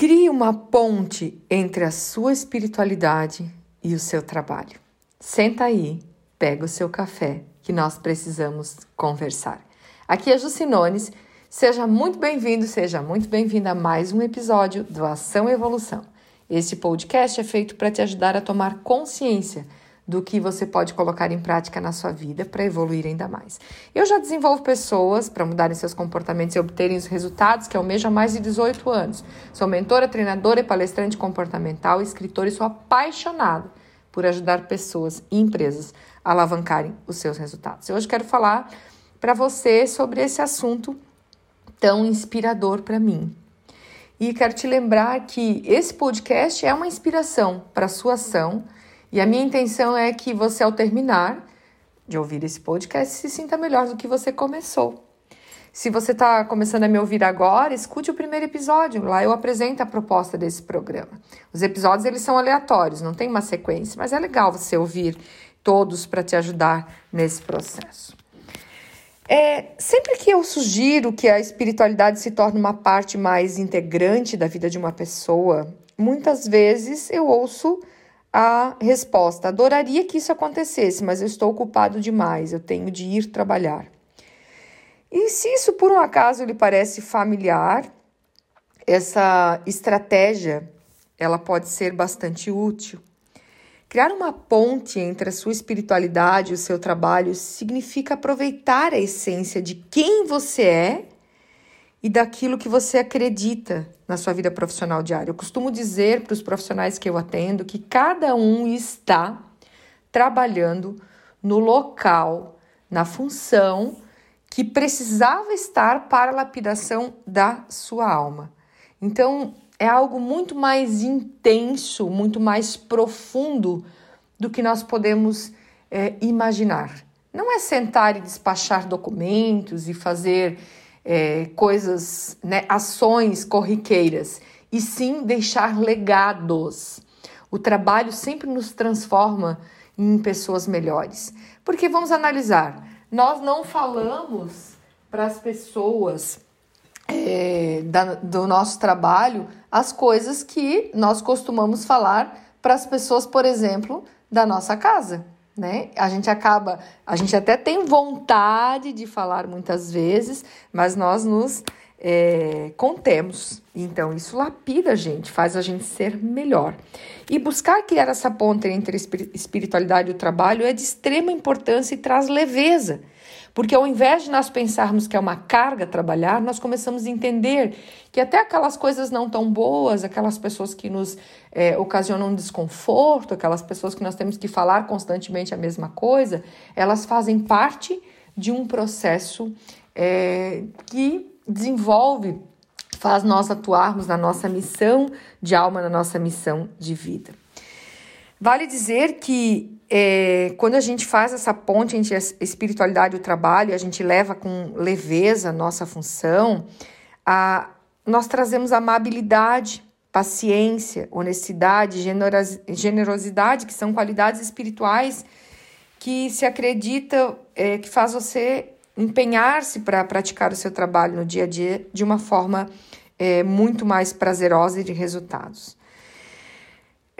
Crie uma ponte entre a sua espiritualidade e o seu trabalho. Senta aí, pega o seu café, que nós precisamos conversar. Aqui é Jucinones. Seja muito bem-vindo, seja muito bem-vinda a mais um episódio do Ação e Evolução. Este podcast é feito para te ajudar a tomar consciência do que você pode colocar em prática na sua vida para evoluir ainda mais. Eu já desenvolvo pessoas para mudarem seus comportamentos e obterem os resultados que almejam há mais de 18 anos. Sou mentora, treinadora e palestrante comportamental, escritora e sou apaixonada por ajudar pessoas e empresas a alavancarem os seus resultados. Eu hoje quero falar para você sobre esse assunto tão inspirador para mim. E quero te lembrar que esse podcast é uma inspiração para a sua ação e a minha intenção é que você, ao terminar de ouvir esse podcast, se sinta melhor do que você começou. Se você está começando a me ouvir agora, escute o primeiro episódio. Lá eu apresento a proposta desse programa. Os episódios eles são aleatórios, não tem uma sequência, mas é legal você ouvir todos para te ajudar nesse processo. É, sempre que eu sugiro que a espiritualidade se torne uma parte mais integrante da vida de uma pessoa, muitas vezes eu ouço a resposta: adoraria que isso acontecesse, mas eu estou ocupado demais, eu tenho de ir trabalhar. E se isso por um acaso lhe parece familiar, essa estratégia ela pode ser bastante útil. Criar uma ponte entre a sua espiritualidade e o seu trabalho significa aproveitar a essência de quem você é e daquilo que você acredita na sua vida profissional diária. Eu costumo dizer para os profissionais que eu atendo que cada um está trabalhando no local, na função que precisava estar para a lapidação da sua alma. Então, é algo muito mais intenso, muito mais profundo do que nós podemos é, imaginar. Não é sentar e despachar documentos e fazer é, coisas, né, ações corriqueiras, e sim deixar legados. O trabalho sempre nos transforma em pessoas melhores. Porque vamos analisar, nós não falamos para as pessoas é, da, do nosso trabalho as coisas que nós costumamos falar para as pessoas, por exemplo, da nossa casa né? A gente acaba, a gente até tem vontade de falar muitas vezes, mas nós nos é, contemos. Então, isso lapida a gente, faz a gente ser melhor. E buscar criar essa ponte entre a espiritualidade e o trabalho é de extrema importância e traz leveza. Porque ao invés de nós pensarmos que é uma carga trabalhar, nós começamos a entender que até aquelas coisas não tão boas, aquelas pessoas que nos é, ocasionam desconforto, aquelas pessoas que nós temos que falar constantemente a mesma coisa, elas fazem parte de um processo é, que desenvolve, faz nós atuarmos na nossa missão de alma, na nossa missão de vida. Vale dizer que é, quando a gente faz essa ponte entre a espiritualidade e o trabalho, a gente leva com leveza a nossa função, a, nós trazemos amabilidade, paciência, honestidade, generosidade, que são qualidades espirituais que se acredita é, que faz você empenhar-se para praticar o seu trabalho no dia a dia de uma forma é, muito mais prazerosa e de resultados.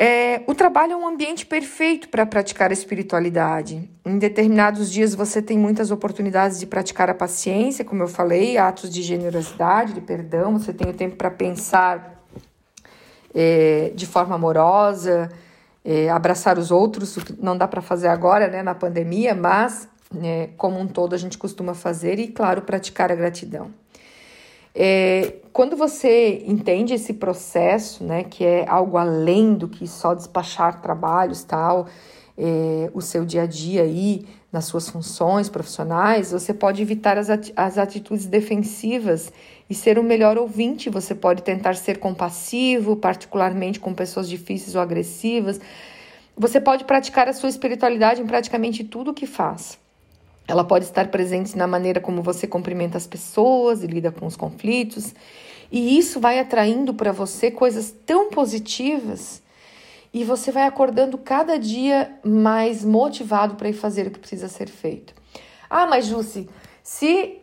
É, o trabalho é um ambiente perfeito para praticar a espiritualidade. Em determinados dias você tem muitas oportunidades de praticar a paciência, como eu falei, atos de generosidade, de perdão. Você tem o tempo para pensar é, de forma amorosa, é, abraçar os outros. Não dá para fazer agora, né, na pandemia, mas né, como um todo a gente costuma fazer e, claro, praticar a gratidão. É, quando você entende esse processo, né, que é algo além do que só despachar trabalhos, tal, é, o seu dia a dia aí, nas suas funções profissionais, você pode evitar as, as atitudes defensivas e ser um melhor ouvinte. Você pode tentar ser compassivo, particularmente com pessoas difíceis ou agressivas. Você pode praticar a sua espiritualidade em praticamente tudo o que faz. Ela pode estar presente na maneira como você cumprimenta as pessoas e lida com os conflitos. E isso vai atraindo para você coisas tão positivas e você vai acordando cada dia mais motivado para ir fazer o que precisa ser feito. Ah, mas Jussi, se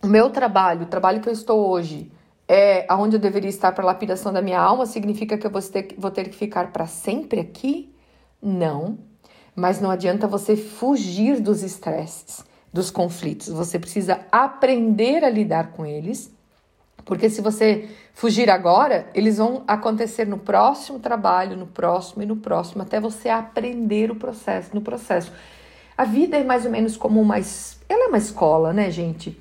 o meu trabalho, o trabalho que eu estou hoje, é aonde eu deveria estar para a lapidação da minha alma? Significa que eu vou ter, vou ter que ficar para sempre aqui? Não. Mas não adianta você fugir dos estresses, dos conflitos. Você precisa aprender a lidar com eles, porque se você fugir agora, eles vão acontecer no próximo trabalho, no próximo e no próximo, até você aprender o processo, no processo. A vida é mais ou menos como uma, ela é uma escola, né, gente?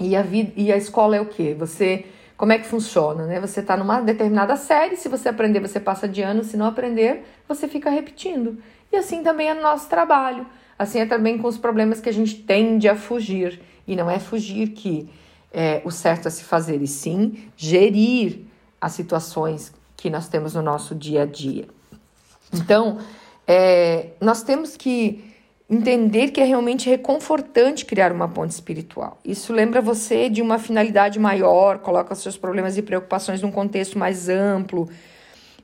E a vida e a escola é o quê? Você como é que funciona, né? Você está numa determinada série, se você aprender, você passa de ano, se não aprender, você fica repetindo. E assim também é no nosso trabalho. Assim é também com os problemas que a gente tende a fugir. E não é fugir que é o certo a se fazer, e sim gerir as situações que nós temos no nosso dia a dia. Então, é, nós temos que entender que é realmente reconfortante criar uma ponte espiritual. Isso lembra você de uma finalidade maior, coloca seus problemas e preocupações num contexto mais amplo.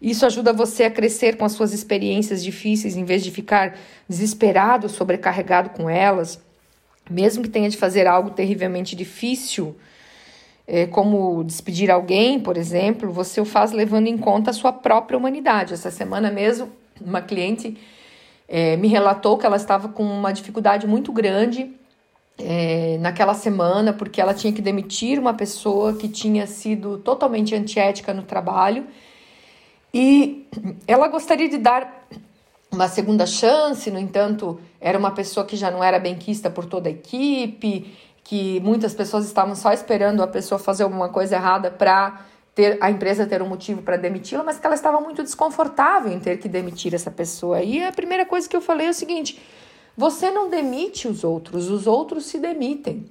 Isso ajuda você a crescer com as suas experiências difíceis em vez de ficar desesperado, sobrecarregado com elas, mesmo que tenha de fazer algo terrivelmente difícil. É, como despedir alguém, por exemplo, você o faz levando em conta a sua própria humanidade. Essa semana mesmo, uma cliente é, me relatou que ela estava com uma dificuldade muito grande é, naquela semana, porque ela tinha que demitir uma pessoa que tinha sido totalmente antiética no trabalho. E ela gostaria de dar uma segunda chance, no entanto, era uma pessoa que já não era benquista por toda a equipe, que muitas pessoas estavam só esperando a pessoa fazer alguma coisa errada para ter a empresa ter um motivo para demiti-la, mas que ela estava muito desconfortável em ter que demitir essa pessoa. E a primeira coisa que eu falei é o seguinte: você não demite os outros, os outros se demitem.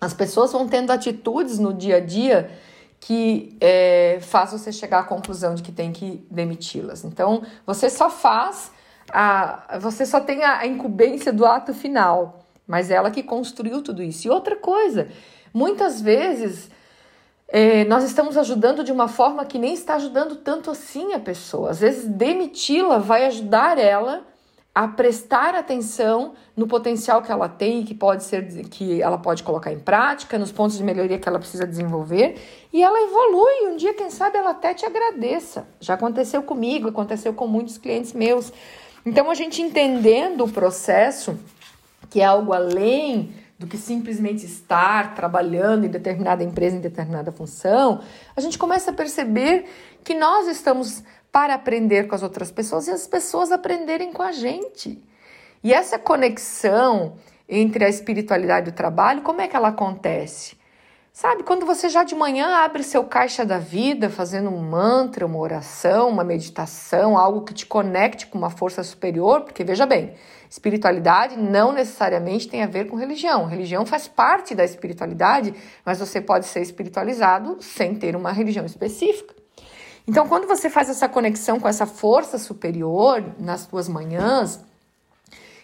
As pessoas vão tendo atitudes no dia a dia que é, faz você chegar à conclusão de que tem que demiti-las. Então, você só faz, a, você só tem a incumbência do ato final, mas ela que construiu tudo isso. E outra coisa, muitas vezes é, nós estamos ajudando de uma forma que nem está ajudando tanto assim a pessoa. Às vezes, demiti-la vai ajudar ela a prestar atenção no potencial que ela tem, que pode ser que ela pode colocar em prática, nos pontos de melhoria que ela precisa desenvolver, e ela evolui. Um dia, quem sabe, ela até te agradeça. Já aconteceu comigo, aconteceu com muitos clientes meus. Então, a gente entendendo o processo, que é algo além do que simplesmente estar trabalhando em determinada empresa, em determinada função, a gente começa a perceber que nós estamos para aprender com as outras pessoas e as pessoas aprenderem com a gente. E essa conexão entre a espiritualidade e o trabalho, como é que ela acontece? Sabe, quando você já de manhã abre seu caixa da vida, fazendo um mantra, uma oração, uma meditação, algo que te conecte com uma força superior, porque veja bem, espiritualidade não necessariamente tem a ver com religião. Religião faz parte da espiritualidade, mas você pode ser espiritualizado sem ter uma religião específica. Então, quando você faz essa conexão com essa força superior nas suas manhãs,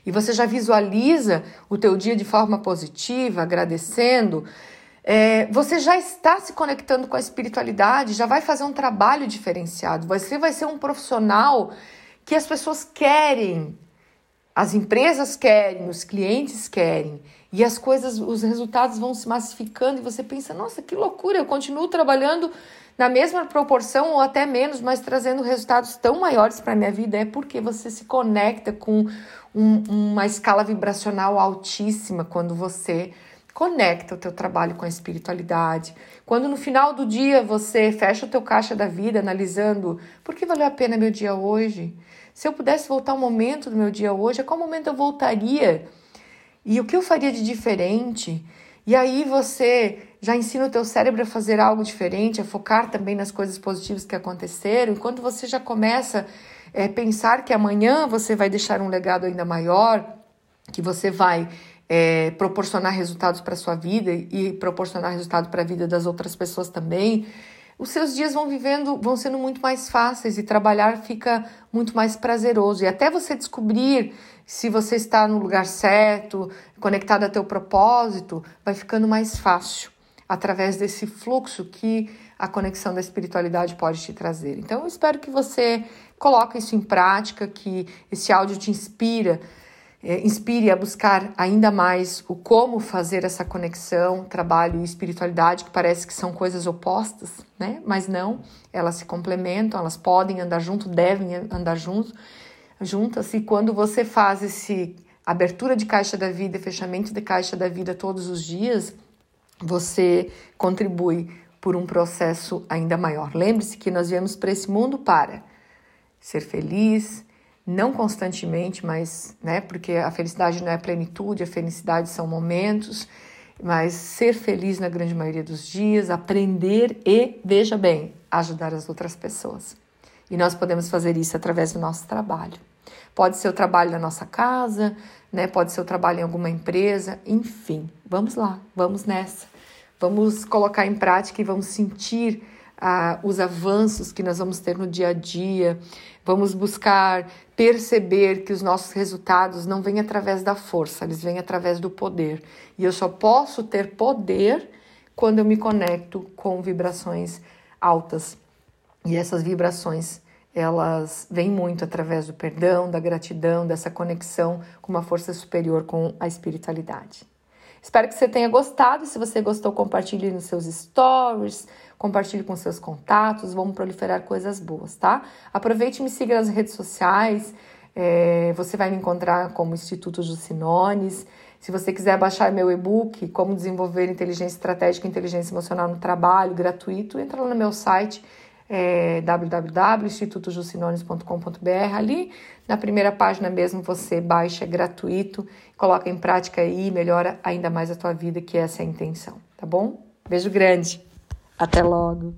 e você já visualiza o teu dia de forma positiva, agradecendo, é, você já está se conectando com a espiritualidade, já vai fazer um trabalho diferenciado. Você vai ser um profissional que as pessoas querem, as empresas querem, os clientes querem. E as coisas, os resultados vão se massificando e você pensa, nossa, que loucura, eu continuo trabalhando na mesma proporção ou até menos, mas trazendo resultados tão maiores para a minha vida. É porque você se conecta com um, uma escala vibracional altíssima quando você conecta o teu trabalho com a espiritualidade. Quando no final do dia você fecha o teu caixa da vida analisando por que valeu a pena meu dia hoje? Se eu pudesse voltar um momento do meu dia hoje, a qual momento eu voltaria? E o que eu faria de diferente? E aí você já ensina o teu cérebro a fazer algo diferente, a focar também nas coisas positivas que aconteceram. Enquanto você já começa a é, pensar que amanhã você vai deixar um legado ainda maior, que você vai é, proporcionar resultados para a sua vida e proporcionar resultado para a vida das outras pessoas também, os seus dias vão vivendo, vão sendo muito mais fáceis e trabalhar fica muito mais prazeroso. E até você descobrir se você está no lugar certo, conectado a teu propósito, vai ficando mais fácil através desse fluxo que a conexão da espiritualidade pode te trazer. Então, eu espero que você coloque isso em prática, que esse áudio te inspira é, inspire a buscar ainda mais o como fazer essa conexão, trabalho e espiritualidade, que parece que são coisas opostas, né? Mas não, elas se complementam, elas podem andar junto, devem andar junto, juntas. E quando você faz esse abertura de caixa da vida, fechamento de caixa da vida todos os dias, você contribui por um processo ainda maior. Lembre-se que nós viemos para esse mundo para ser feliz, não constantemente, mas, né, porque a felicidade não é plenitude, a felicidade são momentos, mas ser feliz na grande maioria dos dias, aprender e, veja bem, ajudar as outras pessoas. E nós podemos fazer isso através do nosso trabalho. Pode ser o trabalho na nossa casa, né? Pode ser o trabalho em alguma empresa, enfim. Vamos lá, vamos nessa. Vamos colocar em prática e vamos sentir ah, os avanços que nós vamos ter no dia a dia. Vamos buscar perceber que os nossos resultados não vêm através da força, eles vêm através do poder. E eu só posso ter poder quando eu me conecto com vibrações altas. E essas vibrações, elas vêm muito através do perdão, da gratidão, dessa conexão com uma força superior com a espiritualidade. Espero que você tenha gostado. Se você gostou, compartilhe nos seus stories, compartilhe com seus contatos. Vamos proliferar coisas boas, tá? Aproveite e me siga nas redes sociais. É, você vai me encontrar como Instituto Jucinones. Se você quiser baixar meu e-book, Como Desenvolver Inteligência Estratégica e Inteligência Emocional no Trabalho, gratuito, entra lá no meu site é, www.institutojucinones.com.br. Ali na primeira página mesmo você baixa, é gratuito, coloca em prática e melhora ainda mais a tua vida, que essa é a intenção, tá bom? Beijo grande, até logo!